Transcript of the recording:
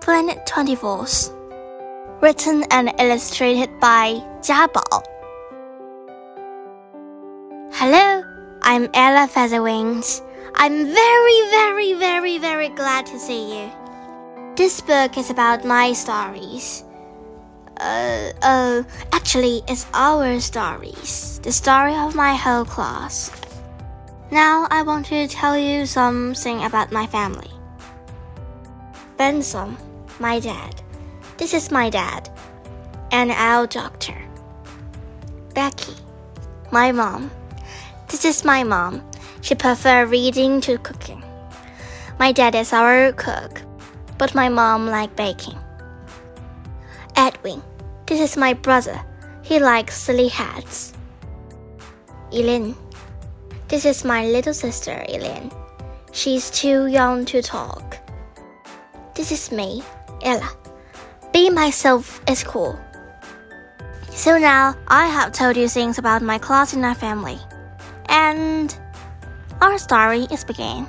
Planet 24th. Written and illustrated by Jia Bao. Hello, I'm Ella Featherwings. I'm very, very, very, very glad to see you. This book is about my stories. Uh, uh, actually, it's our stories. The story of my whole class. Now I want to tell you something about my family. Benson, my dad. This is my dad. And our doctor. Becky, my mom. This is my mom. She prefers reading to cooking. My dad is our cook, but my mom like baking. Edwin, this is my brother. He likes silly hats. Elaine, this is my little sister Elaine. She's too young to talk. This is me, Ella. Be myself is cool. So now I have told you things about my class and my family. And our story is beginning.